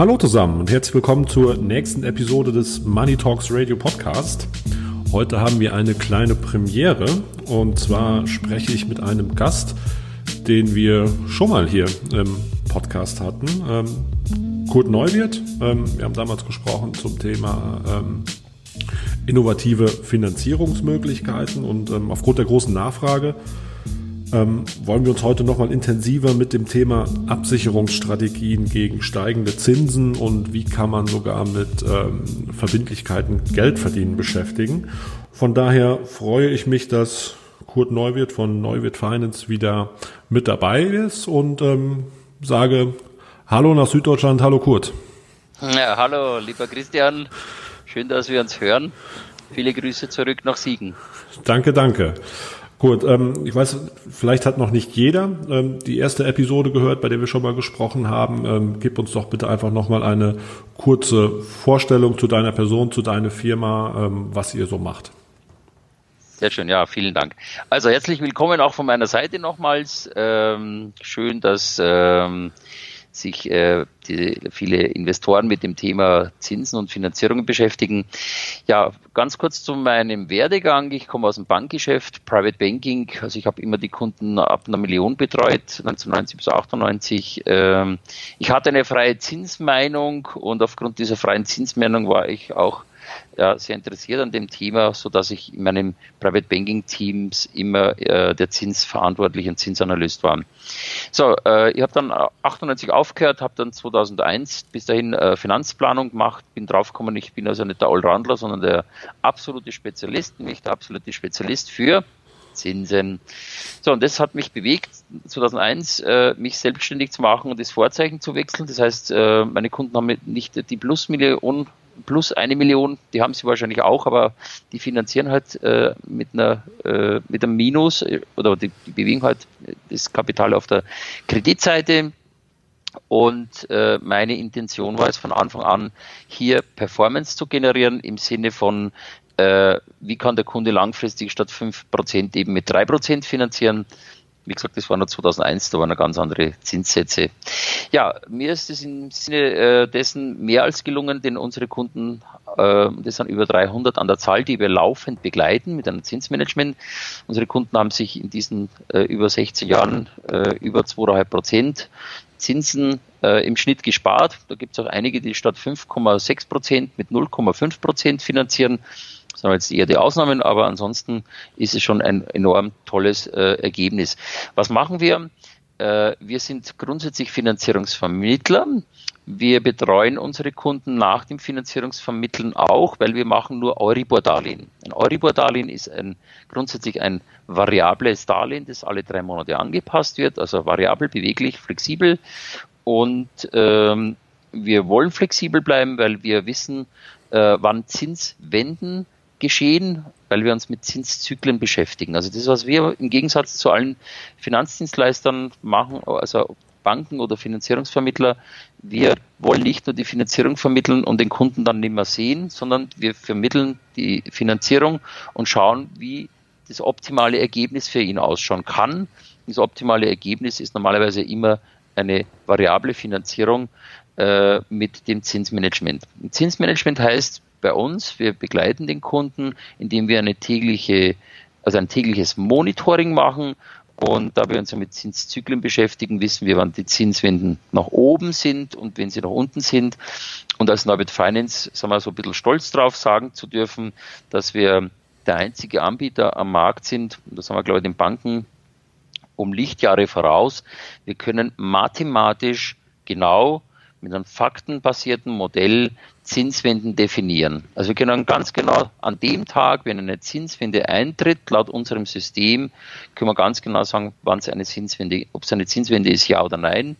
Hallo zusammen und herzlich willkommen zur nächsten Episode des Money Talks Radio Podcast. Heute haben wir eine kleine Premiere und zwar spreche ich mit einem Gast, den wir schon mal hier im Podcast hatten. Ähm, Kurt Neuwirth. Ähm, wir haben damals gesprochen zum Thema ähm, innovative Finanzierungsmöglichkeiten und ähm, aufgrund der großen Nachfrage ähm, wollen wir uns heute nochmal intensiver mit dem Thema Absicherungsstrategien gegen steigende Zinsen und wie kann man sogar mit ähm, Verbindlichkeiten Geld verdienen beschäftigen. Von daher freue ich mich, dass Kurt Neuwirth von Neuwirth Finance wieder mit dabei ist und ähm, sage Hallo nach Süddeutschland, hallo Kurt. Ja, hallo, lieber Christian. Schön, dass wir uns hören. Viele Grüße zurück nach Siegen. Danke, danke. Gut, ähm, ich weiß, vielleicht hat noch nicht jeder ähm, die erste Episode gehört, bei der wir schon mal gesprochen haben. Ähm, gib uns doch bitte einfach nochmal eine kurze Vorstellung zu deiner Person, zu deiner Firma, ähm, was ihr so macht. Sehr schön, ja, vielen Dank. Also herzlich willkommen auch von meiner Seite nochmals. Ähm, schön, dass ähm, sich äh, die, viele Investoren mit dem Thema Zinsen und Finanzierung beschäftigen. Ja, ganz kurz zu meinem Werdegang. Ich komme aus dem Bankgeschäft, Private Banking. Also ich habe immer die Kunden ab einer Million betreut, 1990 bis 98. Ähm, ich hatte eine freie Zinsmeinung und aufgrund dieser freien Zinsmeinung war ich auch ja, sehr interessiert an dem Thema, so dass ich in meinem Private Banking Teams immer äh, der Zinsverantwortliche und Zinsanalyst war. So, äh, ich habe dann 98 aufgehört, habe dann 2001 bis dahin äh, Finanzplanung gemacht, bin draufgekommen, ich bin also nicht der Allroundler, sondern der absolute Spezialist, nämlich der absolute Spezialist für Zinsen. So, und das hat mich bewegt, 2001 äh, mich selbstständig zu machen und das Vorzeichen zu wechseln. Das heißt, äh, meine Kunden haben nicht die Plusmillion plus eine Million, die haben sie wahrscheinlich auch, aber die finanzieren halt äh, mit einer äh, mit einem Minus äh, oder die, die bewegen halt das Kapital auf der Kreditseite. Und äh, meine Intention war es von Anfang an, hier Performance zu generieren im Sinne von, äh, wie kann der Kunde langfristig statt 5% eben mit 3% finanzieren. Wie gesagt, das war noch 2001, da waren noch ganz andere Zinssätze. Ja, mir ist es im Sinne äh, dessen mehr als gelungen, denn unsere Kunden, äh, das sind über 300 an der Zahl, die wir laufend begleiten mit einem Zinsmanagement. Unsere Kunden haben sich in diesen äh, über 16 Jahren äh, über 2,5 Prozent Zinsen äh, im Schnitt gespart. Da gibt es auch einige, die statt 5,6 Prozent mit 0,5 Prozent finanzieren das sind jetzt eher die Ausnahmen, aber ansonsten ist es schon ein enorm tolles äh, Ergebnis. Was machen wir? Äh, wir sind grundsätzlich Finanzierungsvermittler. Wir betreuen unsere Kunden nach dem Finanzierungsvermitteln auch, weil wir machen nur Euribor-Darlehen. Ein Euribor-Darlehen ist ein, grundsätzlich ein variables Darlehen, das alle drei Monate angepasst wird, also variabel, beweglich, flexibel. Und ähm, wir wollen flexibel bleiben, weil wir wissen, äh, wann Zinswenden geschehen, weil wir uns mit Zinszyklen beschäftigen. Also das, was wir im Gegensatz zu allen Finanzdienstleistern machen, also Banken oder Finanzierungsvermittler, wir wollen nicht nur die Finanzierung vermitteln und den Kunden dann nicht mehr sehen, sondern wir vermitteln die Finanzierung und schauen, wie das optimale Ergebnis für ihn ausschauen kann. Das optimale Ergebnis ist normalerweise immer eine variable Finanzierung äh, mit dem Zinsmanagement. Zinsmanagement heißt, bei uns. Wir begleiten den Kunden, indem wir eine tägliche, also ein tägliches Monitoring machen. Und da wir uns ja mit Zinszyklen beschäftigen, wissen wir, wann die Zinswenden nach oben sind und wenn sie nach unten sind. Und als Norbert Finance sind wir so ein bisschen stolz drauf, sagen zu dürfen, dass wir der einzige Anbieter am Markt sind, und das haben wir, glaube ich, den Banken um Lichtjahre voraus. Wir können mathematisch genau mit einem faktenbasierten Modell Zinswenden definieren. Also wir können ganz genau an dem Tag, wenn eine Zinswende eintritt, laut unserem System, können wir ganz genau sagen, wann es eine Zinswende, ob es eine Zinswende ist, ja oder nein.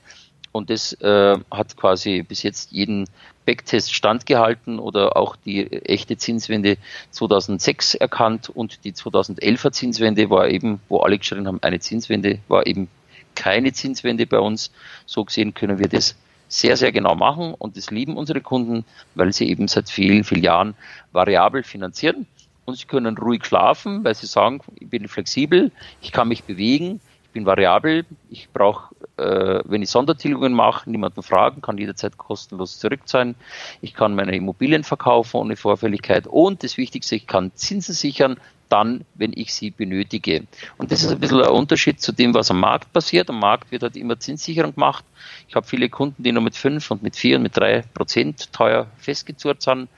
Und das äh, hat quasi bis jetzt jeden Backtest standgehalten oder auch die echte Zinswende 2006 erkannt und die 2011er Zinswende war eben, wo alle geschrien haben, eine Zinswende, war eben keine Zinswende bei uns. So gesehen können wir das sehr, sehr genau machen und das lieben unsere Kunden, weil sie eben seit vielen, vielen Jahren variabel finanzieren und sie können ruhig schlafen, weil sie sagen, ich bin flexibel, ich kann mich bewegen, ich bin variabel, ich brauche, äh, wenn ich Sondertilgungen mache, niemanden fragen, kann jederzeit kostenlos zurückzahlen. Ich kann meine Immobilien verkaufen ohne Vorfälligkeit und das Wichtigste, ich kann Zinsen sichern, dann, wenn ich sie benötige. Und das ist ein bisschen ein Unterschied zu dem, was am Markt passiert. Am Markt wird halt immer Zinssicherung gemacht. Ich habe viele Kunden, die nur mit fünf und mit vier und mit drei Prozent teuer festgezurrt sind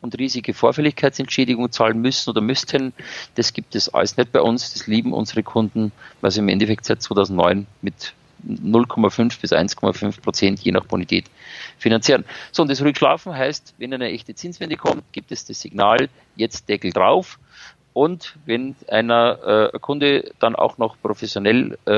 und riesige Vorfälligkeitsentschädigung zahlen müssen oder müssten. Das gibt es alles nicht bei uns. Das lieben unsere Kunden, weil sie im Endeffekt seit 2009 mit 0,5 bis 1,5 Prozent je nach Bonität finanzieren. So, und das Rückschlafen heißt, wenn eine echte Zinswende kommt, gibt es das Signal, jetzt Deckel drauf. Und wenn einer äh, Kunde dann auch noch professionell äh,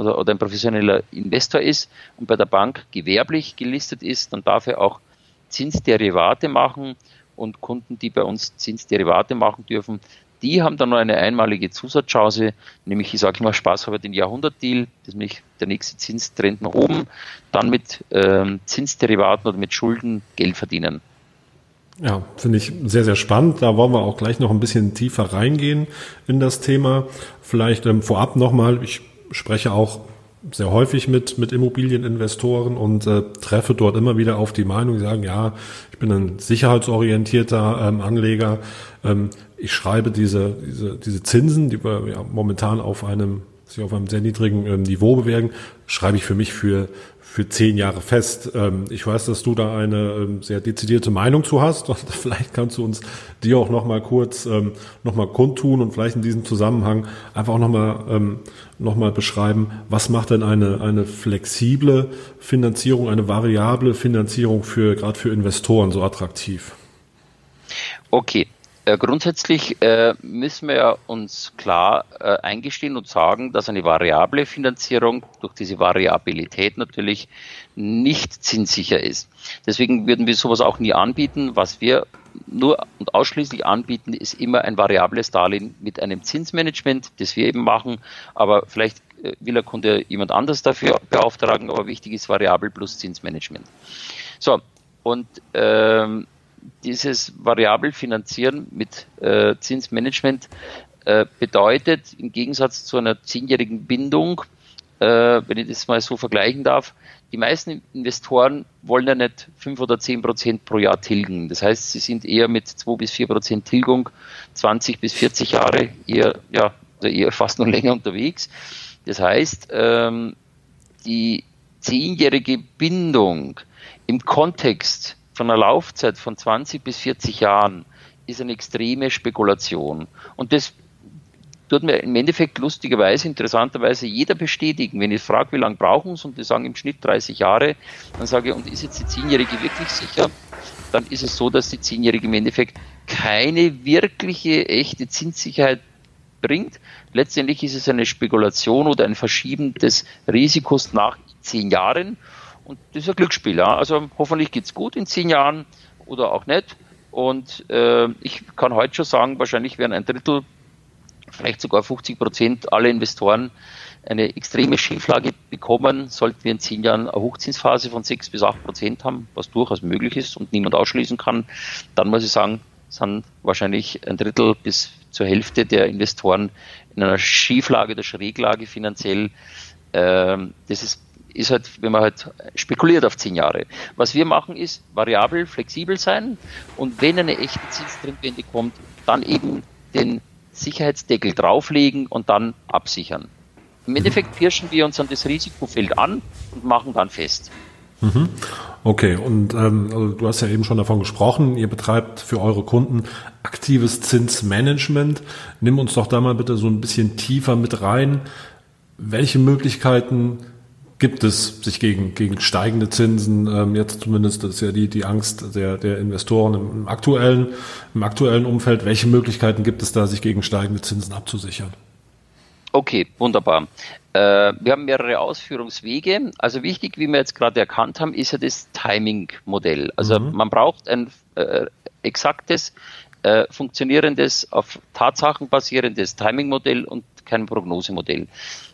oder, oder ein professioneller Investor ist und bei der Bank gewerblich gelistet ist, dann darf er auch Zinsderivate machen. Und Kunden, die bei uns Zinsderivate machen dürfen, die haben dann noch eine einmalige Zusatzchance, nämlich ich sage immer Spaß habe den Jahrhundertdeal, das ist nämlich der nächste Zinstrend nach oben, dann mit ähm, Zinsderivaten oder mit Schulden Geld verdienen. Ja, finde ich sehr, sehr spannend. Da wollen wir auch gleich noch ein bisschen tiefer reingehen in das Thema. Vielleicht ähm, vorab nochmal, ich spreche auch sehr häufig mit, mit Immobilieninvestoren und äh, treffe dort immer wieder auf die Meinung, die sagen, ja, ich bin ein sicherheitsorientierter ähm, Anleger. Ähm, ich schreibe diese, diese, diese Zinsen, die wir ja momentan auf einem, sich auf einem sehr niedrigen ähm, Niveau bewegen, schreibe ich für mich für, für zehn Jahre fest. Ähm, ich weiß, dass du da eine ähm, sehr dezidierte Meinung zu hast vielleicht kannst du uns die auch noch mal kurz ähm, noch mal kundtun und vielleicht in diesem Zusammenhang einfach auch noch mal noch mal beschreiben, was macht denn eine eine flexible Finanzierung, eine variable Finanzierung für gerade für Investoren so attraktiv? Okay, äh, grundsätzlich äh, müssen wir uns klar äh, eingestehen und sagen, dass eine variable Finanzierung durch diese Variabilität natürlich nicht zinssicher ist. Deswegen würden wir sowas auch nie anbieten. Was wir nur und ausschließlich anbieten, ist immer ein variables Darlehen mit einem Zinsmanagement, das wir eben machen. Aber vielleicht äh, will der Kunde jemand anders dafür beauftragen, aber wichtig ist variabel plus Zinsmanagement. So, und ähm, dieses variabel Finanzieren mit äh, Zinsmanagement äh, bedeutet im Gegensatz zu einer zehnjährigen Bindung, äh, wenn ich das mal so vergleichen darf, die meisten Investoren wollen ja nicht fünf oder zehn Prozent pro Jahr tilgen. Das heißt, sie sind eher mit zwei bis vier Prozent Tilgung 20 bis 40 Jahre eher, ja, eher fast noch länger unterwegs. Das heißt, ähm, die zehnjährige Bindung im Kontext von einer Laufzeit von 20 bis 40 Jahren ist eine extreme Spekulation. Und das tut mir im Endeffekt lustigerweise, interessanterweise jeder bestätigen. Wenn ich frage, wie lange brauchen sie und die sagen im Schnitt 30 Jahre, dann sage ich, und ist jetzt die Zehnjährige wirklich sicher? Dann ist es so, dass die Zehnjährige im Endeffekt keine wirkliche, echte Zinssicherheit bringt. Letztendlich ist es eine Spekulation oder ein Verschieben des Risikos nach zehn Jahren. Und das ist ein Glücksspiel. Ja. Also hoffentlich geht's gut in zehn Jahren oder auch nicht. Und äh, ich kann heute schon sagen, wahrscheinlich werden ein Drittel, vielleicht sogar 50 Prozent aller Investoren eine extreme Schieflage bekommen, sollten wir in zehn Jahren eine Hochzinsphase von sechs bis acht Prozent haben, was durchaus möglich ist und niemand ausschließen kann, dann muss ich sagen, sind wahrscheinlich ein Drittel bis zur Hälfte der Investoren in einer Schieflage oder Schräglage finanziell. Ähm, das ist ist halt, wenn man halt spekuliert auf zehn Jahre. Was wir machen ist variabel, flexibel sein und wenn eine echte Zinstrendwende kommt, dann eben den Sicherheitsdeckel drauflegen und dann absichern. Im Endeffekt pirschen wir uns an das Risikofeld an und machen dann fest. Mhm. Okay, und ähm, also du hast ja eben schon davon gesprochen, ihr betreibt für eure Kunden aktives Zinsmanagement. Nimm uns doch da mal bitte so ein bisschen tiefer mit rein. Welche Möglichkeiten gibt es sich gegen, gegen steigende Zinsen, ähm, jetzt zumindest, das ist ja die, die Angst der, der Investoren im, im, aktuellen, im aktuellen Umfeld. Welche Möglichkeiten gibt es da, sich gegen steigende Zinsen abzusichern? Okay, wunderbar. Äh, wir haben mehrere Ausführungswege. Also wichtig, wie wir jetzt gerade erkannt haben, ist ja das Timing-Modell. Also mhm. man braucht ein äh, exaktes, äh, funktionierendes, auf Tatsachen basierendes Timing-Modell und kein Prognosemodell.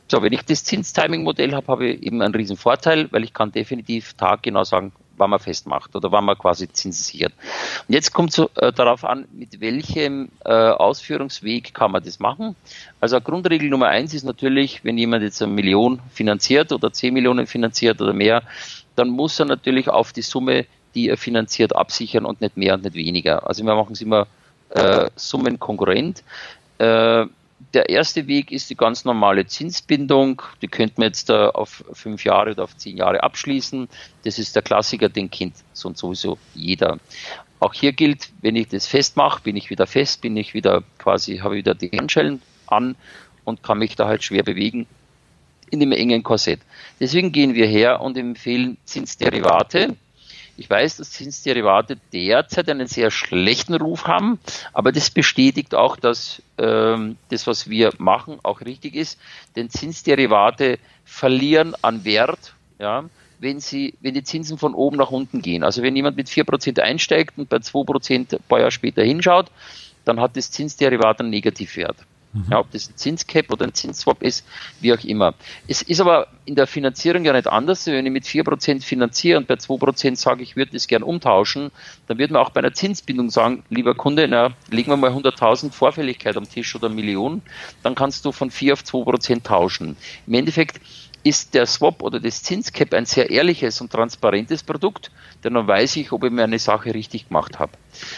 So, wenn ich das Zinstiming-Modell habe, habe ich eben einen riesen Vorteil, weil ich kann definitiv taggenau sagen, wann man festmacht oder wann man quasi Zinsen sichert. Und jetzt kommt es äh, darauf an, mit welchem äh, Ausführungsweg kann man das machen. Also Grundregel Nummer eins ist natürlich, wenn jemand jetzt eine Million finanziert oder zehn Millionen finanziert oder mehr, dann muss er natürlich auf die Summe, die er finanziert, absichern und nicht mehr und nicht weniger. Also wir machen es immer äh, summenkonkurrent. Äh, der erste Weg ist die ganz normale Zinsbindung. Die könnte man jetzt äh, auf fünf Jahre oder auf zehn Jahre abschließen. Das ist der Klassiker, den kennt so und sowieso jeder. Auch hier gilt, wenn ich das festmache, bin ich wieder fest, bin ich wieder quasi, habe wieder die Handschellen an und kann mich da halt schwer bewegen in dem engen Korsett. Deswegen gehen wir her und empfehlen Zinsderivate. Ich weiß, dass Zinsderivate derzeit einen sehr schlechten Ruf haben, aber das bestätigt auch, dass ähm, das, was wir machen, auch richtig ist. Denn Zinsderivate verlieren an Wert, ja, wenn sie, wenn die Zinsen von oben nach unten gehen. Also wenn jemand mit 4% einsteigt und bei 2% ein paar Jahre später hinschaut, dann hat das Zinsderivat einen Negativwert. Mhm. Ja, ob das ein Zinscap oder ein Zinsswap ist, wie auch immer. Es ist aber in der Finanzierung ja nicht anders. Wenn ich mit 4% finanziere und bei 2% sage, ich würde das gern umtauschen, dann wird man auch bei einer Zinsbindung sagen, lieber Kunde, na, legen wir mal 100.000 Vorfälligkeit am Tisch oder Millionen, dann kannst du von 4 auf 2% tauschen. Im Endeffekt ist der Swap oder das Zinscap ein sehr ehrliches und transparentes Produkt, denn dann weiß ich, ob ich mir eine Sache richtig gemacht habe.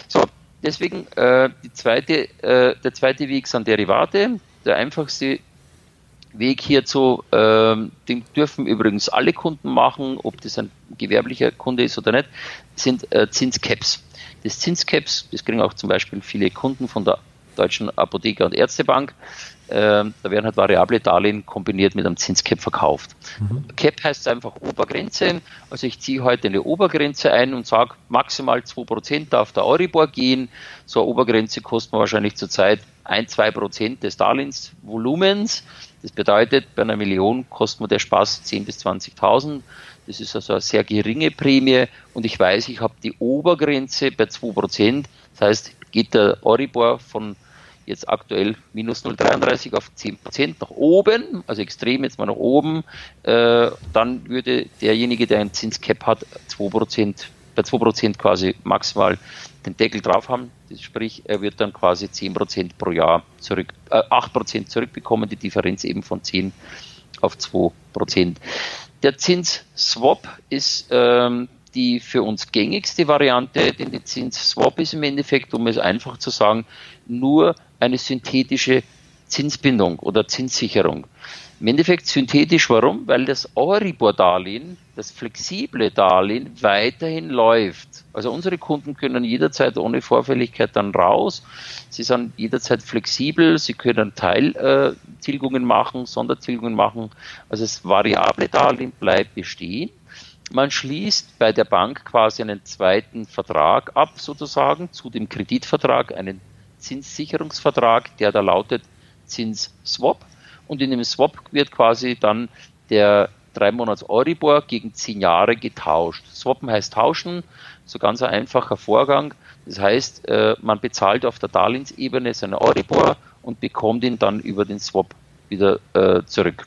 So, Deswegen äh, zweite, äh, der zweite Weg sind Derivate. Der einfachste Weg hierzu, äh, den dürfen übrigens alle Kunden machen, ob das ein gewerblicher Kunde ist oder nicht, sind äh, Zinscaps. Das Zinscaps, das kriegen auch zum Beispiel viele Kunden von der Deutschen Apotheker- und Ärztebank. Ähm, da werden halt variable Darlehen kombiniert mit einem Zinscap verkauft. Mhm. Cap heißt einfach Obergrenze. Also ich ziehe heute eine Obergrenze ein und sage, maximal 2% darf der Euribor gehen. So eine Obergrenze kostet man wahrscheinlich zurzeit 1, 2% des Darlehensvolumens. Das bedeutet, bei einer Million kostet mir der Spaß 10.000 bis 20.000. Das ist also eine sehr geringe Prämie und ich weiß, ich habe die Obergrenze bei 2%. Das heißt, geht der Euribor von jetzt aktuell minus 0,33 auf 10 Prozent nach oben, also extrem jetzt mal nach oben, äh, dann würde derjenige, der ein Zinscap hat, 2 Prozent, bei 2 Prozent quasi maximal den Deckel drauf haben. Das sprich, er wird dann quasi 10 Prozent pro Jahr zurück, äh, 8 Prozent zurückbekommen, die Differenz eben von 10 auf 2 Prozent. Der Zinsswap ist ähm, die für uns gängigste Variante, denn die Zinsswap ist im Endeffekt, um es einfach zu sagen, nur eine synthetische Zinsbindung oder Zinssicherung. Im Endeffekt synthetisch, warum? Weil das Euribor-Darlehen, das flexible Darlehen, weiterhin läuft. Also unsere Kunden können jederzeit ohne Vorfälligkeit dann raus. Sie sind jederzeit flexibel, sie können Teiltilgungen machen, Sondertilgungen machen. Also das variable Darlehen bleibt bestehen. Man schließt bei der Bank quasi einen zweiten Vertrag ab, sozusagen, zu dem Kreditvertrag, einen Zinssicherungsvertrag, der da lautet Zinsswap. Und in dem Swap wird quasi dann der drei Monats Euribor gegen zehn Jahre getauscht. Swappen heißt tauschen, so ganz ein einfacher Vorgang. Das heißt, äh, man bezahlt auf der Darlehensebene seine Euribor und bekommt ihn dann über den Swap wieder äh, zurück.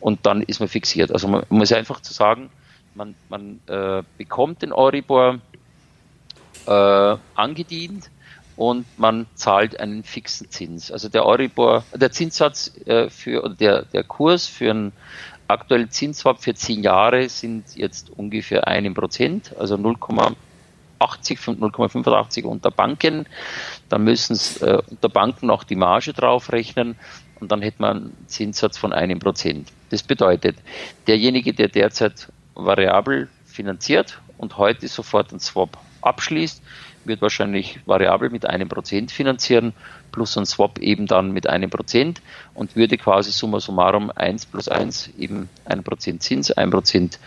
Und dann ist man fixiert. Also man muss einfach zu sagen, man, man äh, bekommt den Euribor äh, angedient und man zahlt einen fixen Zins. Also der Euribor, der Zinssatz äh, für der, der Kurs für einen aktuellen Zinsswap für zehn Jahre sind jetzt ungefähr einem Prozent, also 0,80, 0,85 unter Banken. Dann müssen es äh, unter Banken noch die Marge draufrechnen und dann hätte man einen Zinssatz von einem Prozent. Das bedeutet, derjenige, der derzeit variabel finanziert und heute sofort einen Swap abschließt, wird wahrscheinlich variabel mit einem Prozent finanzieren, plus ein Swap eben dann mit einem Prozent und würde quasi summa summarum 1 plus 1 eben ein Prozent Zins, ein Prozent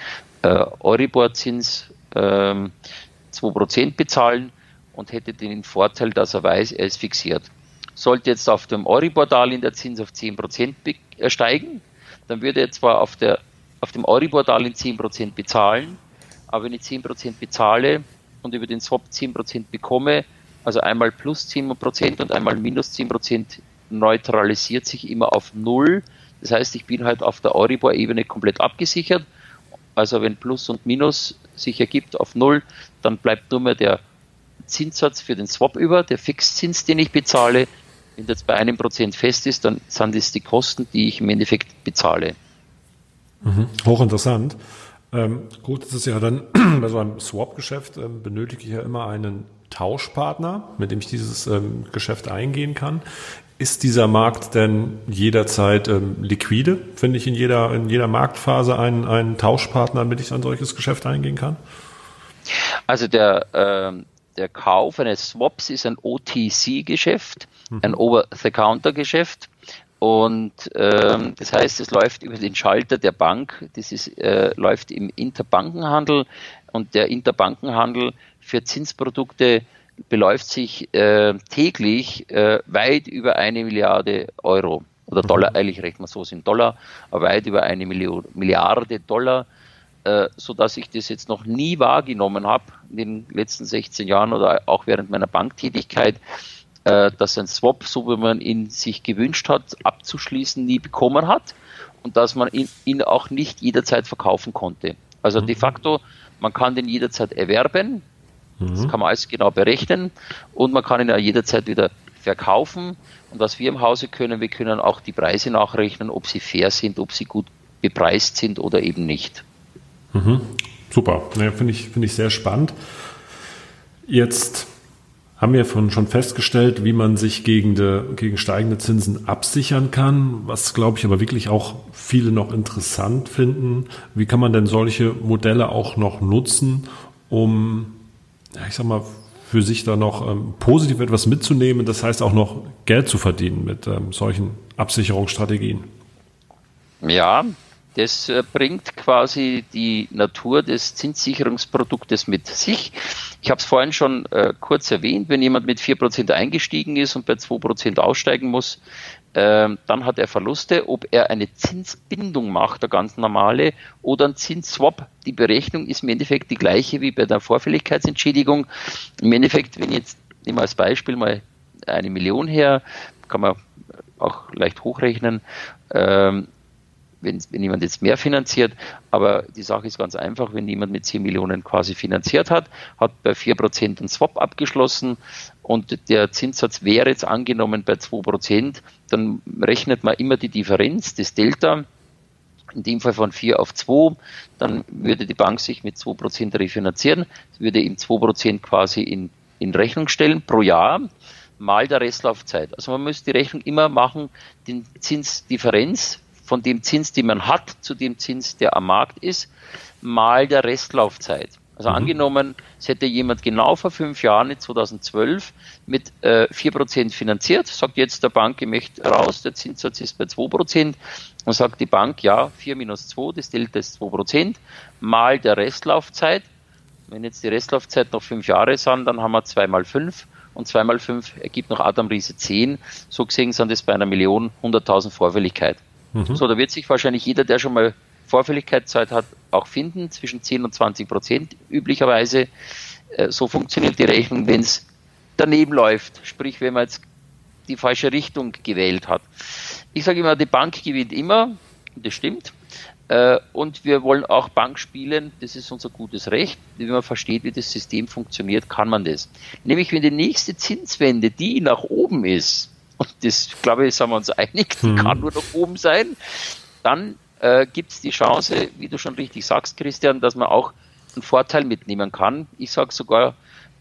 äh, Euribor-Zins, ähm, 2 Prozent bezahlen und hätte den Vorteil, dass er weiß, er ist fixiert. Sollte jetzt auf dem Euribor-Darlehen der Zins auf 10 Prozent äh, steigen, dann würde er zwar auf, der, auf dem Euribor-Darlehen 10 Prozent bezahlen, aber wenn ich 10 Prozent bezahle, und über den Swap 10% bekomme, also einmal plus 10% und einmal minus 10% neutralisiert sich immer auf Null. Das heißt, ich bin halt auf der Euribor-Ebene komplett abgesichert. Also wenn Plus und Minus sich ergibt auf Null, dann bleibt nur mehr der Zinssatz für den Swap über, der Fixzins, den ich bezahle. Wenn das bei einem Prozent fest ist, dann sind das die Kosten, die ich im Endeffekt bezahle. Mhm. Hochinteressant. Ähm, gut, das ist ja dann bei so einem Swap-Geschäft ähm, benötige ich ja immer einen Tauschpartner, mit dem ich dieses ähm, Geschäft eingehen kann. Ist dieser Markt denn jederzeit ähm, liquide? Finde ich in jeder, in jeder Marktphase einen, einen Tauschpartner, damit ich ein solches Geschäft eingehen kann? Also der, äh, der Kauf eines Swaps ist ein OTC-Geschäft, mhm. ein Over-the-Counter-Geschäft. Und ähm, das heißt, es läuft über den Schalter der Bank. Das ist, äh, läuft im Interbankenhandel und der Interbankenhandel für Zinsprodukte beläuft sich äh, täglich äh, weit über eine Milliarde Euro oder Dollar, mhm. eigentlich rechnet man so in Dollar, aber weit über eine Million, Milliarde Dollar, äh, so dass ich das jetzt noch nie wahrgenommen habe in den letzten 16 Jahren oder auch während meiner Banktätigkeit, äh, dass ein Swap, so wie man ihn sich gewünscht hat, abzuschließen, nie bekommen hat und dass man ihn, ihn auch nicht jederzeit verkaufen konnte. Also mhm. de facto, man kann den jederzeit erwerben, das mhm. kann man alles genau berechnen und man kann ihn ja jederzeit wieder verkaufen. Und was wir im Hause können, wir können auch die Preise nachrechnen, ob sie fair sind, ob sie gut bepreist sind oder eben nicht. Mhm. Super, ja, finde ich, finde ich sehr spannend. Jetzt haben wir schon festgestellt, wie man sich gegen, de, gegen steigende Zinsen absichern kann, was glaube ich aber wirklich auch viele noch interessant finden. Wie kann man denn solche Modelle auch noch nutzen, um ja, ich sag mal, für sich da noch ähm, positiv etwas mitzunehmen, das heißt auch noch Geld zu verdienen mit ähm, solchen Absicherungsstrategien. Ja, das äh, bringt quasi die Natur des Zinssicherungsproduktes mit sich. Ich habe es vorhin schon äh, kurz erwähnt, wenn jemand mit 4% eingestiegen ist und bei 2% aussteigen muss, ähm, dann hat er Verluste, ob er eine Zinsbindung macht, der ganz normale, oder ein Zinsswap. Die Berechnung ist im Endeffekt die gleiche wie bei der Vorfälligkeitsentschädigung. Im Endeffekt, wenn jetzt, nehmen wir als Beispiel mal eine Million her, kann man auch leicht hochrechnen, ähm, wenn, wenn jemand jetzt mehr finanziert. Aber die Sache ist ganz einfach, wenn jemand mit 10 Millionen quasi finanziert hat, hat bei 4% einen Swap abgeschlossen und der Zinssatz wäre jetzt angenommen bei 2%, dann rechnet man immer die Differenz, das Delta, in dem Fall von 4 auf 2, dann würde die Bank sich mit 2% refinanzieren, würde ihm 2% quasi in, in Rechnung stellen pro Jahr mal der Restlaufzeit. Also man müsste die Rechnung immer machen, den Zinsdifferenz von dem Zins, den man hat, zu dem Zins, der am Markt ist, mal der Restlaufzeit. Also mhm. angenommen, es hätte jemand genau vor fünf Jahren, in 2012, mit äh, 4% finanziert, sagt jetzt der Bank, ich möchte raus, der Zinssatz ist bei 2%, und sagt die Bank, ja, 4 minus 2, das Delta ist 2%, mal der Restlaufzeit. Wenn jetzt die Restlaufzeit noch fünf Jahre sind, dann haben wir 2 mal 5 und 2 mal 5 ergibt noch Adam Riese 10. So gesehen sind das bei einer Million 100.000 Vorfälligkeit. Mhm. So, da wird sich wahrscheinlich jeder, der schon mal Vorfälligkeitszeit hat, auch finden, zwischen 10 und 20 Prozent üblicherweise. Äh, so funktioniert die Rechnung, wenn es daneben läuft, sprich, wenn man jetzt die falsche Richtung gewählt hat. Ich sage immer, die Bank gewinnt immer, das stimmt. Äh, und wir wollen auch Bank spielen, das ist unser gutes Recht. Wenn man versteht, wie das System funktioniert, kann man das. Nämlich, wenn die nächste Zinswende die nach oben ist, und das, glaube ich, sind wir uns einig, die mhm. kann nur nach oben sein, dann äh, gibt es die Chance, wie du schon richtig sagst, Christian, dass man auch einen Vorteil mitnehmen kann. Ich sage sogar,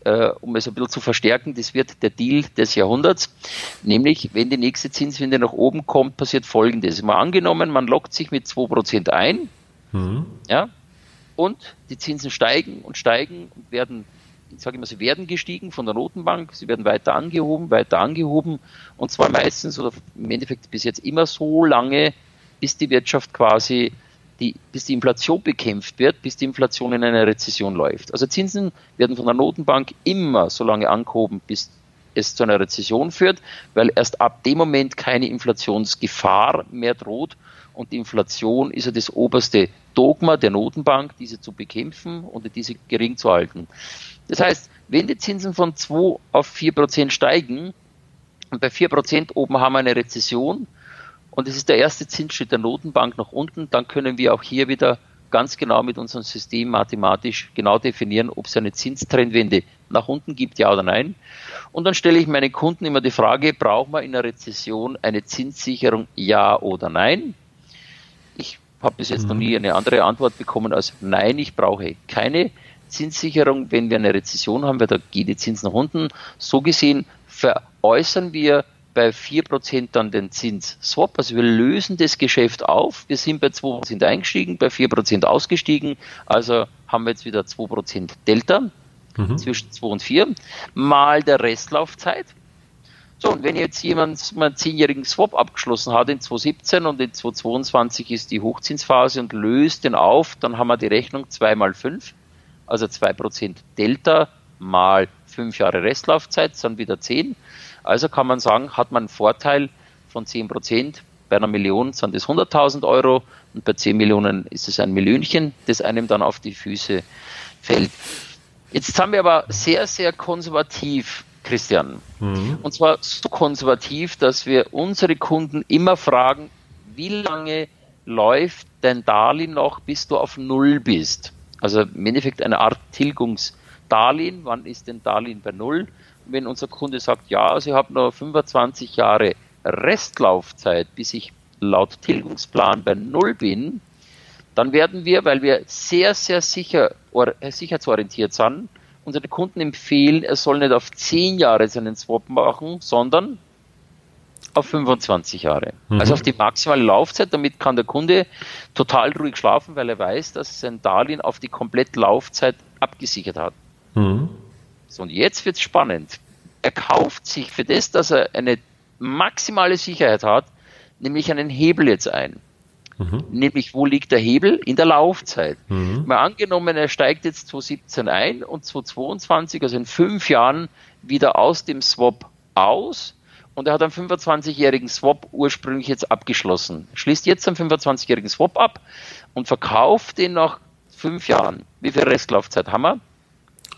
äh, um es ein bisschen zu verstärken, das wird der Deal des Jahrhunderts. Nämlich, wenn die nächste Zinswende nach oben kommt, passiert Folgendes. Mal angenommen, man lockt sich mit 2% ein, mhm. ja, und die Zinsen steigen und steigen und werden ich sage immer, sie werden gestiegen von der Notenbank, sie werden weiter angehoben, weiter angehoben und zwar meistens oder im Endeffekt bis jetzt immer so lange, bis die Wirtschaft quasi, die, bis die Inflation bekämpft wird, bis die Inflation in eine Rezession läuft. Also Zinsen werden von der Notenbank immer so lange angehoben, bis es zu einer Rezession führt, weil erst ab dem Moment keine Inflationsgefahr mehr droht und die Inflation ist ja das oberste Dogma der Notenbank, diese zu bekämpfen und diese gering zu halten. Das heißt, wenn die Zinsen von 2 auf 4 Prozent steigen und bei 4 Prozent oben haben wir eine Rezession und es ist der erste Zinsschritt der Notenbank nach unten, dann können wir auch hier wieder ganz genau mit unserem System mathematisch genau definieren, ob es eine Zinstrendwende nach unten gibt, ja oder nein. Und dann stelle ich meinen Kunden immer die Frage, brauchen wir in einer Rezession eine Zinssicherung, ja oder nein? Ich habe bis jetzt mhm. noch nie eine andere Antwort bekommen als nein, ich brauche keine Zinssicherung. Wenn wir eine Rezession haben, da geht die Zins nach unten. So gesehen veräußern wir bei 4% dann den Zinsswap. Also wir lösen das Geschäft auf. Wir sind bei 2% eingestiegen, bei 4% ausgestiegen. Also haben wir jetzt wieder 2% Delta mhm. zwischen 2 und 4 mal der Restlaufzeit. So, und wenn jetzt jemand mal einen zehnjährigen Swap abgeschlossen hat in 2017 und in 2022 ist die Hochzinsphase und löst den auf, dann haben wir die Rechnung 2 mal 5, also 2% Delta mal 5 Jahre Restlaufzeit, sind wieder 10. Also kann man sagen, hat man einen Vorteil von 10%. Bei einer Million sind es 100.000 Euro und bei 10 Millionen ist es ein Millionchen, das einem dann auf die Füße fällt. Jetzt haben wir aber sehr, sehr konservativ, Christian. Mhm. Und zwar so konservativ, dass wir unsere Kunden immer fragen, wie lange läuft dein Darlehen noch, bis du auf Null bist? Also im Endeffekt eine Art Tilgungsdarlehen. Wann ist denn Darlehen bei Null? wenn unser Kunde sagt, ja, also ich habe noch 25 Jahre Restlaufzeit, bis ich laut Tilgungsplan bei Null bin, dann werden wir, weil wir sehr, sehr sicher, äh, sicherheitsorientiert sind, unsere Kunden empfehlen, er soll nicht auf 10 Jahre seinen Swap machen, sondern auf 25 Jahre. Mhm. Also auf die maximale Laufzeit. Damit kann der Kunde total ruhig schlafen, weil er weiß, dass sein Darlehen auf die komplette Laufzeit abgesichert hat. Mhm. So, und jetzt wird es spannend. Er kauft sich für das, dass er eine maximale Sicherheit hat, nämlich einen Hebel jetzt ein. Mhm. Nämlich, wo liegt der Hebel? In der Laufzeit. Mhm. Mal angenommen, er steigt jetzt 2017 ein und 2022, also in fünf Jahren, wieder aus dem Swap aus und er hat einen 25-jährigen Swap ursprünglich jetzt abgeschlossen. Schließt jetzt einen 25-jährigen Swap ab und verkauft den nach fünf Jahren. Wie viel Restlaufzeit haben wir?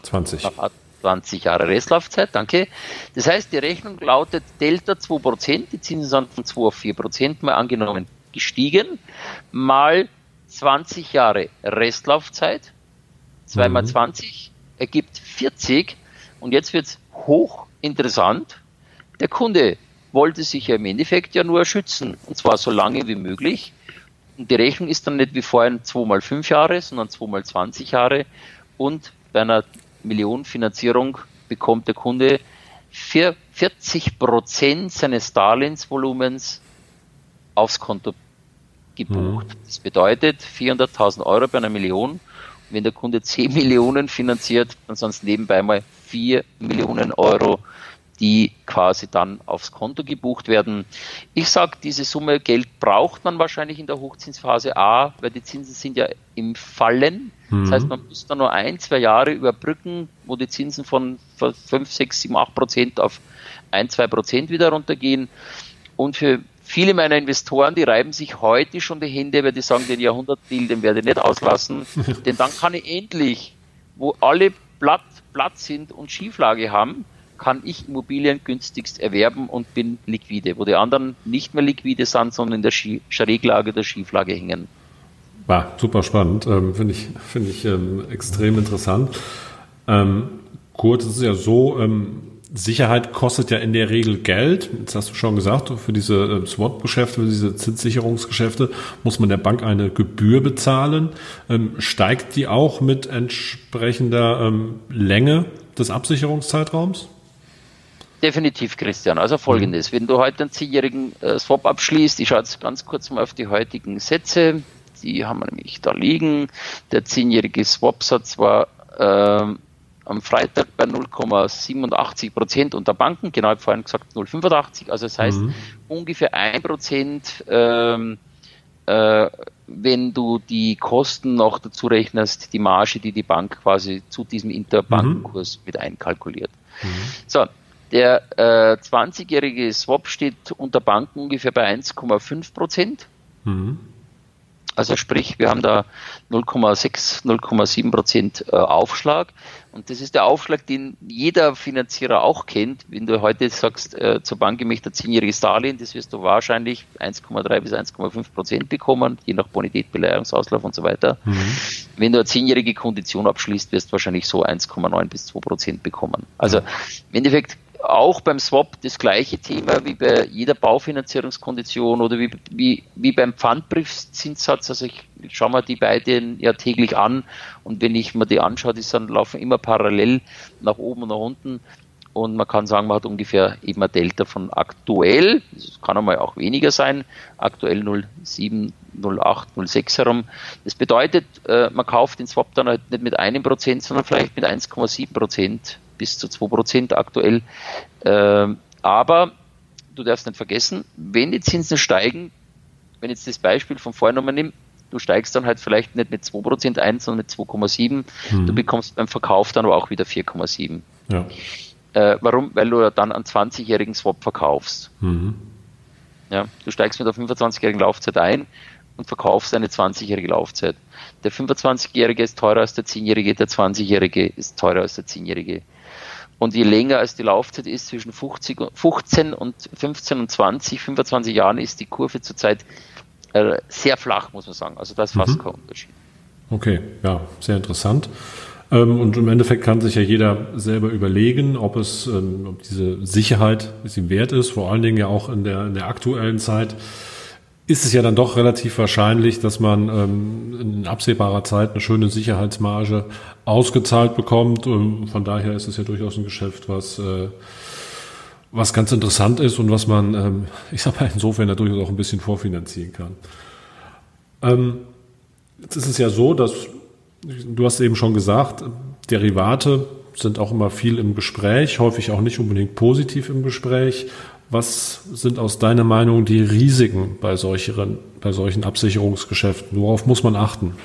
20. Nach 20 Jahre Restlaufzeit, danke. Das heißt, die Rechnung lautet Delta 2%, die Zinsen sind von 2 auf 4% mal angenommen gestiegen, mal 20 Jahre Restlaufzeit, 2 mal 20 mhm. ergibt 40 und jetzt wird es hochinteressant. Der Kunde wollte sich ja im Endeffekt ja nur schützen und zwar so lange wie möglich. Und die Rechnung ist dann nicht wie vorhin 2 mal 5 Jahre, sondern 2 mal 20 Jahre und bei einer Millionen Finanzierung bekommt der Kunde für 40 Prozent seines Darlehensvolumens aufs Konto gebucht. Mhm. Das bedeutet 400.000 Euro bei einer Million. Wenn der Kunde 10 Millionen finanziert, dann sind es nebenbei mal 4 Millionen Euro die quasi dann aufs Konto gebucht werden. Ich sage, diese Summe Geld braucht man wahrscheinlich in der Hochzinsphase A, weil die Zinsen sind ja im Fallen. Mhm. Das heißt, man muss dann nur ein, zwei Jahre überbrücken, wo die Zinsen von 5, 6, 7, 8 Prozent auf 1, 2 Prozent wieder runtergehen. Und für viele meiner Investoren, die reiben sich heute schon die Hände, weil die sagen, den Jahrhundertdeal, den werde ich nicht auslassen. Denn dann kann ich endlich, wo alle platt, platt sind und Schieflage haben, kann ich Immobilien günstigst erwerben und bin liquide, wo die anderen nicht mehr liquide sind, sondern in der Schräglage der Schieflage hängen. War super spannend, ähm, finde ich, finde ich ähm, extrem interessant. Ähm, Kurt, es ist ja so, ähm, Sicherheit kostet ja in der Regel Geld. Jetzt hast du schon gesagt, für diese äh, Swap-Geschäfte, für diese Zinssicherungsgeschäfte muss man der Bank eine Gebühr bezahlen. Ähm, steigt die auch mit entsprechender ähm, Länge des Absicherungszeitraums? Definitiv, Christian. Also folgendes, wenn du heute einen zehnjährigen äh, Swap abschließt, ich schaue jetzt ganz kurz mal auf die heutigen Sätze, die haben wir nämlich da liegen. Der zehnjährige Swap-Satz war äh, am Freitag bei 0,87 Prozent unter Banken, genau, ich habe vorhin gesagt 0,85, also das heißt mhm. ungefähr ein Prozent, ähm, äh, wenn du die Kosten noch dazu rechnest, die Marge, die die Bank quasi zu diesem Interbankenkurs mhm. mit einkalkuliert. Mhm. So, der äh, 20-jährige Swap steht unter Banken ungefähr bei 1,5 Prozent. Mhm. Also sprich, wir haben da 0,6, 0,7 Prozent äh, Aufschlag. Und das ist der Aufschlag, den jeder Finanzierer auch kennt. Wenn du heute sagst, äh, zur Bank, ich möchte ein zehnjähriges Darlehen, das wirst du wahrscheinlich 1,3 bis 1,5 Prozent bekommen, je nach Bonität, Beleihungsauslauf und so weiter. Mhm. Wenn du eine zehnjährige Kondition abschließt, wirst du wahrscheinlich so 1,9 bis 2 Prozent bekommen. Also im Endeffekt auch beim Swap das gleiche Thema wie bei jeder Baufinanzierungskondition oder wie, wie, wie beim Pfandbriefzinssatz. Also ich schaue mir die beiden ja täglich an und wenn ich mir die anschaue, die sind, laufen immer parallel nach oben und nach unten. Und man kann sagen, man hat ungefähr eben ein Delta von aktuell, das kann einmal auch weniger sein, aktuell 0,7, 0,8, 0,6 herum. Das bedeutet, äh, man kauft den Swap dann halt nicht mit einem Prozent, sondern vielleicht mit 1,7 Prozent bis zu 2% aktuell. Ähm, aber du darfst nicht vergessen, wenn die Zinsen steigen, wenn jetzt das Beispiel von vorhin nochmal nimm, du steigst dann halt vielleicht nicht mit 2% ein, sondern mit 2,7. Mhm. Du bekommst beim Verkauf dann aber auch wieder 4,7. Ja. Äh, warum? Weil du dann einen 20-jährigen Swap verkaufst. Mhm. Ja, du steigst mit der 25-jährigen Laufzeit ein und verkaufst eine 20-jährige Laufzeit. Der 25-jährige ist teurer als der 10-jährige, der 20-jährige ist teurer als der 10-jährige. Und je länger als die Laufzeit ist, zwischen 50, 15 und 15 und 20, 25 Jahren, ist die Kurve zurzeit äh, sehr flach, muss man sagen. Also da ist fast mhm. kein Unterschied. Okay, ja, sehr interessant. Ähm, und im Endeffekt kann sich ja jeder selber überlegen, ob es, ähm, ob diese Sicherheit es ihm wert ist, vor allen Dingen ja auch in der, in der aktuellen Zeit ist es ja dann doch relativ wahrscheinlich, dass man ähm, in absehbarer Zeit eine schöne Sicherheitsmarge ausgezahlt bekommt. Und von daher ist es ja durchaus ein Geschäft, was, äh, was ganz interessant ist und was man, ähm, ich sag mal, insofern ja durchaus auch ein bisschen vorfinanzieren kann. Ähm, jetzt ist es ja so, dass, du hast eben schon gesagt, Derivate sind auch immer viel im Gespräch, häufig auch nicht unbedingt positiv im Gespräch. Was sind aus deiner Meinung die Risiken bei solchen, bei solchen Absicherungsgeschäften? Worauf muss man achten?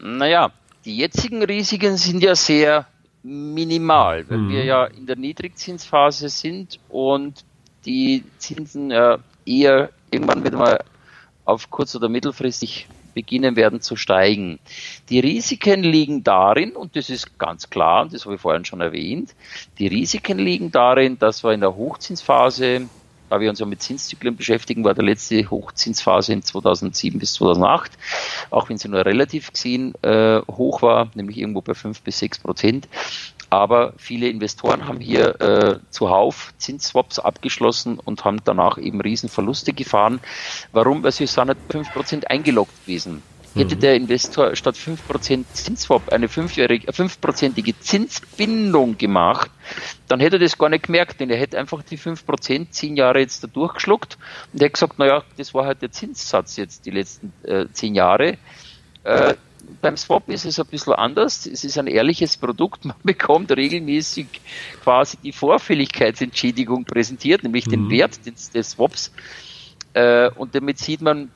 Naja, die jetzigen Risiken sind ja sehr minimal, weil hm. wir ja in der Niedrigzinsphase sind und die Zinsen ja eher irgendwann wieder mal auf kurz- oder mittelfristig beginnen werden zu steigen. Die Risiken liegen darin, und das ist ganz klar, das habe ich vorhin schon erwähnt, die Risiken liegen darin, dass wir in der Hochzinsphase, da wir uns ja mit Zinszyklen beschäftigen, war der letzte Hochzinsphase in 2007 bis 2008, auch wenn sie nur relativ gesehen äh, hoch war, nämlich irgendwo bei 5 bis 6 Prozent, aber viele Investoren haben hier äh, zuhauf Zinsswaps abgeschlossen und haben danach eben Riesenverluste gefahren. Warum? Weil sie sind halt 5% eingeloggt gewesen. Hätte mhm. der Investor statt 5% Zinsswap eine fünfjährige, 5%ige Zinsbindung gemacht, dann hätte er das gar nicht gemerkt, denn er hätte einfach die 5% zehn Jahre jetzt da durchgeschluckt und hätte gesagt, naja, das war halt der Zinssatz jetzt die letzten äh, zehn Jahre. Äh, beim Swap ist es ein bisschen anders. Es ist ein ehrliches Produkt. Man bekommt regelmäßig quasi die Vorfälligkeitsentschädigung präsentiert, nämlich mhm. den Wert des, des Swaps. Äh, und damit sieht man,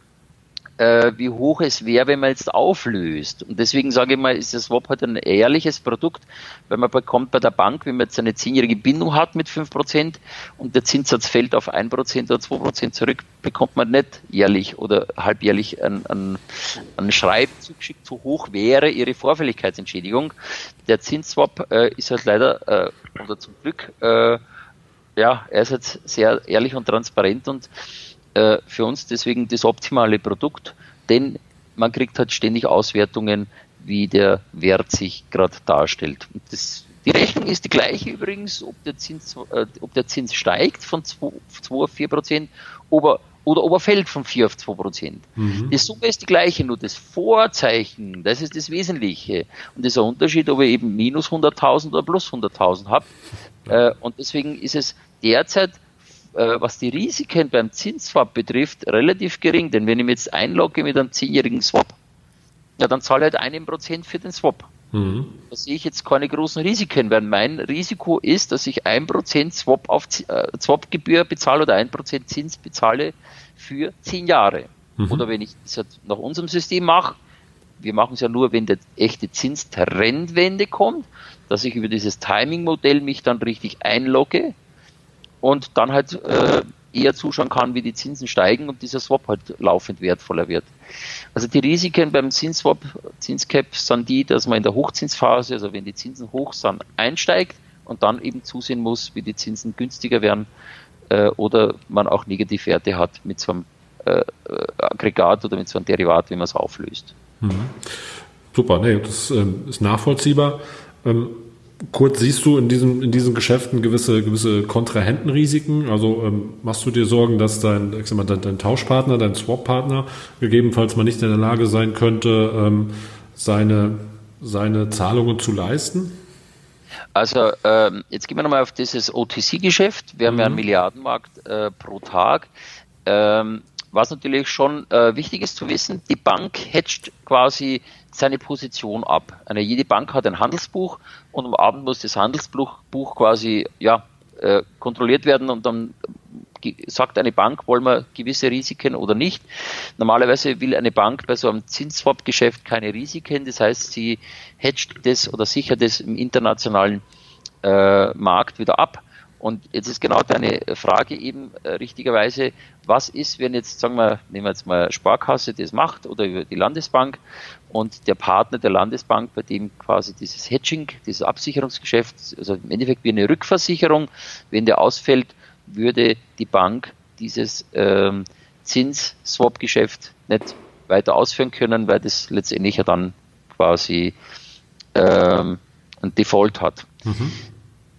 äh, wie hoch es wäre, wenn man jetzt auflöst. Und deswegen sage ich mal, ist das Swap halt ein ehrliches Produkt, weil man bekommt bei der Bank, wenn man jetzt eine zehnjährige Bindung hat mit fünf Prozent und der Zinssatz fällt auf ein Prozent oder zwei Prozent zurück, bekommt man nicht jährlich oder halbjährlich ein, ein, ein Schreiben zugeschickt, so hoch wäre ihre Vorfälligkeitsentschädigung. Der Zinsswap äh, ist halt leider, äh, oder zum Glück, äh, ja, er ist jetzt sehr ehrlich und transparent und äh, für uns deswegen das optimale Produkt, denn man kriegt halt ständig Auswertungen, wie der Wert sich gerade darstellt. Das, die Rechnung ist die gleiche übrigens, ob der Zins, äh, ob der Zins steigt von 2, 2 auf 4 Prozent oder, oder ob er fällt von 4 auf 2 Prozent. Mhm. Die Summe ist die gleiche, nur das Vorzeichen, das ist das Wesentliche. Und das ist ein Unterschied, ob ihr eben minus 100.000 oder plus 100.000 habt. Äh, und deswegen ist es derzeit äh, was die Risiken beim Zinsswap betrifft, relativ gering. Denn wenn ich mich jetzt einlogge mit einem zehnjährigen Swap, ja, dann zahle ich halt einen Prozent für den Swap. Mhm. Da sehe ich jetzt keine großen Risiken, weil mein Risiko ist, dass ich ein Prozent Swap auf äh, Swap-Gebühr bezahle oder ein Prozent Zins bezahle für zehn Jahre. Mhm. Oder wenn ich das nach unserem System mache, wir machen es ja nur, wenn der echte Zinstrendwende kommt, dass ich über dieses Timing-Modell mich dann richtig einlogge und dann halt äh, eher zuschauen kann, wie die Zinsen steigen und dieser Swap halt laufend wertvoller wird. Also die Risiken beim Zinsswap, Zinscap sind die, dass man in der Hochzinsphase, also wenn die Zinsen hoch sind, einsteigt und dann eben zusehen muss, wie die Zinsen günstiger werden äh, oder man auch Negativwerte hat mit so einem äh, Aggregat oder mit so einem Derivat, wie man es auflöst. Mhm. Super, nee, das ähm, ist nachvollziehbar. Ähm, kurz siehst du in, diesem, in diesen Geschäften gewisse, gewisse Kontrahentenrisiken? Also ähm, machst du dir Sorgen, dass dein, ich sag mal, dein, dein Tauschpartner, dein Swap-Partner gegebenenfalls mal nicht in der Lage sein könnte, ähm, seine, seine Zahlungen zu leisten? Also ähm, jetzt gehen wir nochmal auf dieses OTC-Geschäft. Wir haben ja einen mhm. Milliardenmarkt äh, pro Tag. Ähm, was natürlich schon äh, wichtig ist zu wissen, die Bank hedgt quasi seine Position ab. Eine, jede Bank hat ein Handelsbuch und am Abend muss das Handelsbuch Buch quasi ja, äh, kontrolliert werden und dann sagt eine Bank, wollen wir gewisse Risiken oder nicht. Normalerweise will eine Bank bei so einem Zinsswap-Geschäft keine Risiken, das heißt, sie hedgt das oder sichert das im internationalen äh, Markt wieder ab und jetzt ist genau deine Frage eben äh, richtigerweise, was ist, wenn jetzt, sagen wir, nehmen wir jetzt mal Sparkasse das macht oder über die Landesbank und der Partner der Landesbank, bei dem quasi dieses Hedging, dieses Absicherungsgeschäft, also im Endeffekt wie eine Rückversicherung, wenn der ausfällt, würde die Bank dieses ähm, Zins-Swap-Geschäft nicht weiter ausführen können, weil das letztendlich ja dann quasi ähm, ein Default hat. Mhm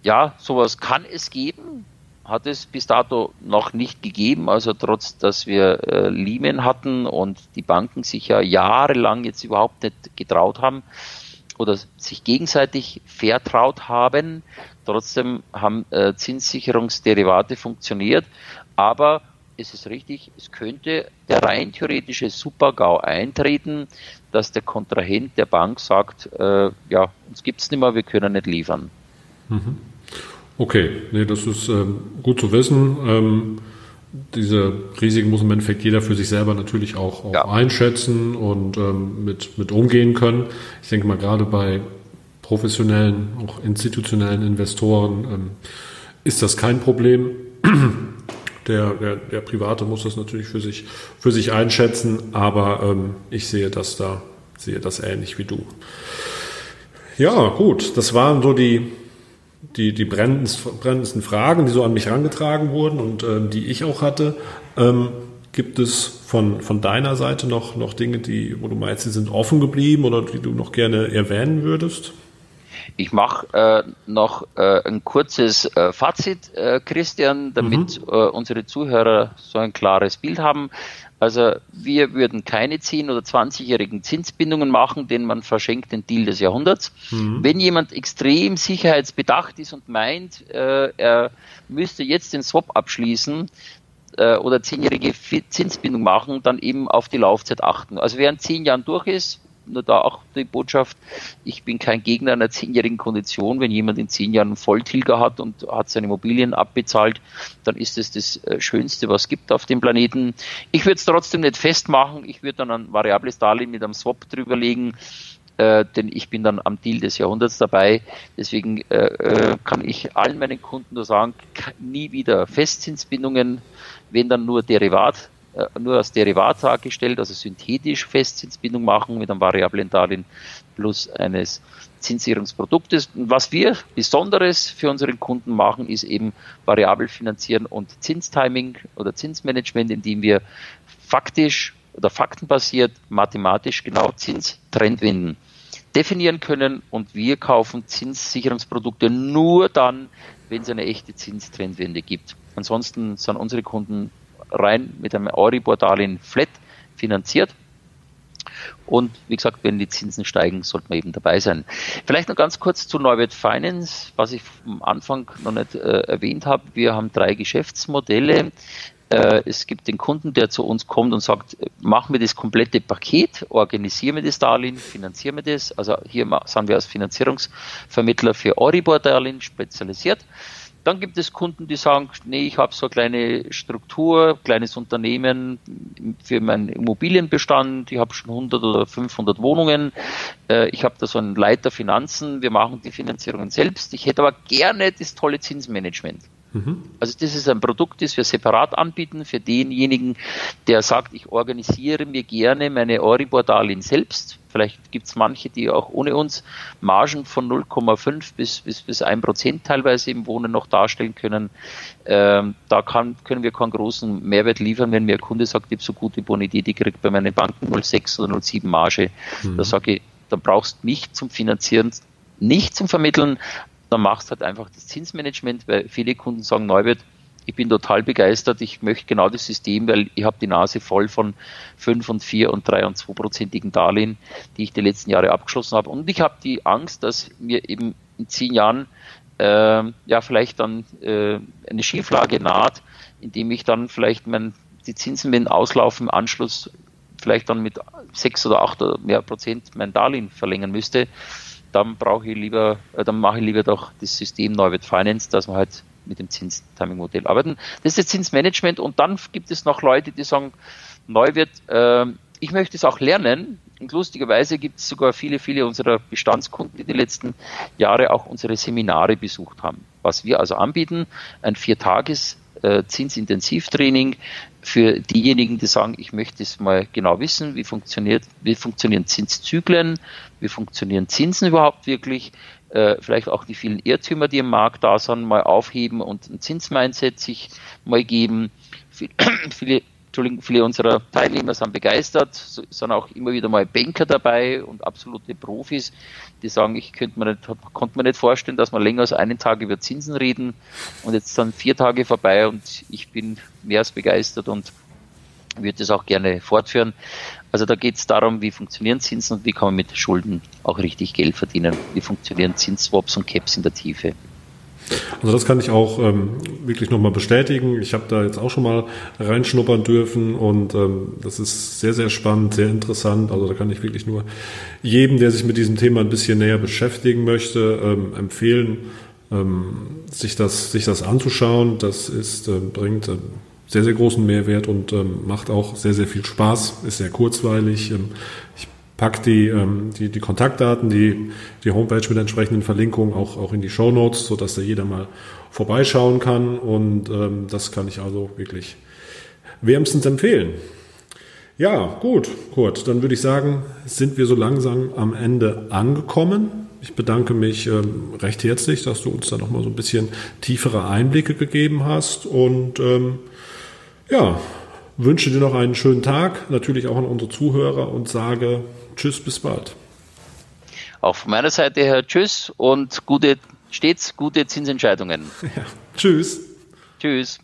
ja, sowas kann es geben, hat es bis dato noch nicht gegeben, also trotz, dass wir äh, Lehman hatten und die Banken sich ja jahrelang jetzt überhaupt nicht getraut haben oder sich gegenseitig vertraut haben. Trotzdem haben äh, Zinssicherungsderivate funktioniert, aber es ist richtig, es könnte der rein theoretische Super-GAU eintreten, dass der Kontrahent der Bank sagt, äh, ja, uns gibt es nicht mehr, wir können nicht liefern. Mhm. Okay, nee, das ist ähm, gut zu wissen. Ähm, diese Risiken muss im Endeffekt jeder für sich selber natürlich auch, auch ja. einschätzen und ähm, mit, mit umgehen können. Ich denke mal, gerade bei professionellen, auch institutionellen Investoren ähm, ist das kein Problem. Der, der, der Private muss das natürlich für sich, für sich einschätzen, aber ähm, ich sehe das da, sehe das ähnlich wie du. Ja, gut, das waren so die, die, die brennendsten Fragen, die so an mich herangetragen wurden und ähm, die ich auch hatte. Ähm, gibt es von, von deiner Seite noch, noch Dinge, die, wo du meinst, sie sind offen geblieben oder die du noch gerne erwähnen würdest? Ich mache äh, noch äh, ein kurzes äh, Fazit, äh, Christian, damit mhm. Äh, unsere Zuhörer so ein klares Bild haben. Also wir würden keine 10- oder 20-jährigen Zinsbindungen machen, denn man verschenkt den Deal des Jahrhunderts. Mhm. Wenn jemand extrem sicherheitsbedacht ist und meint, äh, er müsste jetzt den Swap abschließen, äh, oder zehnjährige Zinsbindung machen, dann eben auf die Laufzeit achten. Also wer in zehn Jahren durch ist, nur da auch die Botschaft, ich bin kein Gegner einer zehnjährigen Kondition. Wenn jemand in zehn Jahren Volltilger hat und hat seine Immobilien abbezahlt, dann ist es das, äh, Schönste, was es gibt auf dem Planeten. Ich würde es trotzdem nicht festmachen. Ich würde dann ein variables Darlehen mit einem Swap drüberlegen. Äh, denn ich bin dann am Deal des Jahrhunderts dabei. Deswegen äh, äh kann ich allen meinen Kunden nur sagen, nie wieder Festzinsbindungen, wenn dann nur Derivat nur als Derivat dargestellt, also synthetisch Festzinsbindung machen mit einem variablen Darlehen plus eines Zinssicherungsproduktes. was wir Besonderes für unseren Kunden machen, ist eben variabel finanzieren und Zinstiming oder Zinsmanagement, indem wir faktisch oder faktenbasiert mathematisch genau Zinstrendwenden definieren können und wir kaufen Zinssicherungsprodukte nur dann, wenn es eine echte Zinstrendwende gibt. Ansonsten sind unsere Kunden rein mit einem Euribor-Darlehen flat finanziert. Und wie gesagt, wenn die Zinsen steigen, sollte man eben dabei sein. Vielleicht noch ganz kurz zu Neubert Finance, was ich am Anfang noch nicht äh, erwähnt habe. Wir haben drei Geschäftsmodelle. Äh, es gibt den Kunden, der zu uns kommt und sagt, machen wir das komplette Paket, organisieren wir das Darlehen, finanzieren wir das. Also hier sind wir als Finanzierungsvermittler für Euribor-Darlehen spezialisiert. Dann gibt es Kunden, die sagen, nee, ich habe so eine kleine Struktur, kleines Unternehmen für meinen Immobilienbestand, ich habe schon 100 oder 500 Wohnungen, äh, ich habe da so einen Leiter Finanzen, wir machen die Finanzierungen selbst, ich hätte aber gerne das tolle Zinsmanagement. Mhm. Also das ist ein Produkt, das wir separat anbieten für denjenigen, der sagt, ich organisiere mir gerne meine Euribor-Darlehen selbst. Vielleicht gibt es manche, die auch ohne uns Margen von 0,5 bis, bis, bis 1 Prozent teilweise im Wohnen noch darstellen können. Ähm, da kann, können wir keinen großen Mehrwert liefern, wenn mir ein Kunde sagt, ich habe so gute Bonität, ich kriege bei meinen Banken 0,6 oder 0,7 Marge. Mhm. Da sage ich, da brauchst du mich zum Finanzieren, nicht zum Vermitteln, dann machst du halt einfach das Zinsmanagement, weil viele Kunden sagen, Neubert, ich bin total begeistert, ich möchte genau das System, weil ich habe die Nase voll von 5 und 4 und 3 und 2 prozentigen Darlehen, die ich die letzten Jahre abgeschlossen habe. Und ich habe die Angst, dass mir eben in zehn Jahren äh, ja vielleicht dann äh, eine Schieflage naht, indem ich dann vielleicht mein, die Zinsen mit dem Auslauf im Anschluss vielleicht dann mit 6 oder 8 oder mehr Prozent mein Darlehen verlängern müsste dann brauche ich lieber, äh, dann mache ich lieber doch das System Neuwert Finance, dass wir halt mit dem Zinstiming-Modell arbeiten. Das ist das Zinsmanagement und dann gibt es noch Leute, die sagen, Neuwert, äh, ich möchte es auch lernen. Und lustigerweise gibt es sogar viele, viele unserer Bestandskunden, die die letzten Jahre auch unsere Seminare besucht haben. Was wir also anbieten, ein Viertages äh, Zinsintensivtraining für diejenigen, die sagen, ich möchte es mal genau wissen, wie funktioniert, wie funktionieren Zinszyklen, wie funktionieren Zinsen überhaupt wirklich, äh, vielleicht auch die vielen Irrtümer, die im Markt da sind, mal aufheben und ein Zinsmindset sich mal geben. viele Entschuldigung, viele unserer Teilnehmer sind begeistert, sind auch immer wieder mal Banker dabei und absolute Profis, die sagen, ich könnte mir nicht, konnte mir nicht vorstellen, dass wir länger als einen Tag über Zinsen reden und jetzt sind vier Tage vorbei und ich bin mehr als begeistert und würde das auch gerne fortführen. Also da geht es darum, wie funktionieren Zinsen und wie kann man mit Schulden auch richtig Geld verdienen. Wie funktionieren Zinsswaps und Caps in der Tiefe. Also das kann ich auch ähm, wirklich nochmal bestätigen. Ich habe da jetzt auch schon mal reinschnuppern dürfen und ähm, das ist sehr, sehr spannend, sehr interessant. Also da kann ich wirklich nur jedem, der sich mit diesem Thema ein bisschen näher beschäftigen möchte, ähm, empfehlen, ähm, sich, das, sich das anzuschauen. Das ist, ähm, bringt ähm, sehr, sehr großen Mehrwert und ähm, macht auch sehr, sehr viel Spaß, ist sehr kurzweilig. Ähm, ich pack die, ähm, die, die Kontaktdaten, die, die Homepage mit entsprechenden Verlinkungen auch, auch in die Show Notes, sodass da jeder mal vorbeischauen kann. Und ähm, das kann ich also wirklich wärmstens empfehlen. Ja, gut, Kurt, dann würde ich sagen, sind wir so langsam am Ende angekommen. Ich bedanke mich ähm, recht herzlich, dass du uns da nochmal so ein bisschen tiefere Einblicke gegeben hast. Und ähm, ja, wünsche dir noch einen schönen Tag, natürlich auch an unsere Zuhörer und sage Tschüss, bis bald. Auch von meiner Seite her Tschüss und gute, stets gute Zinsentscheidungen. Ja, tschüss. Tschüss.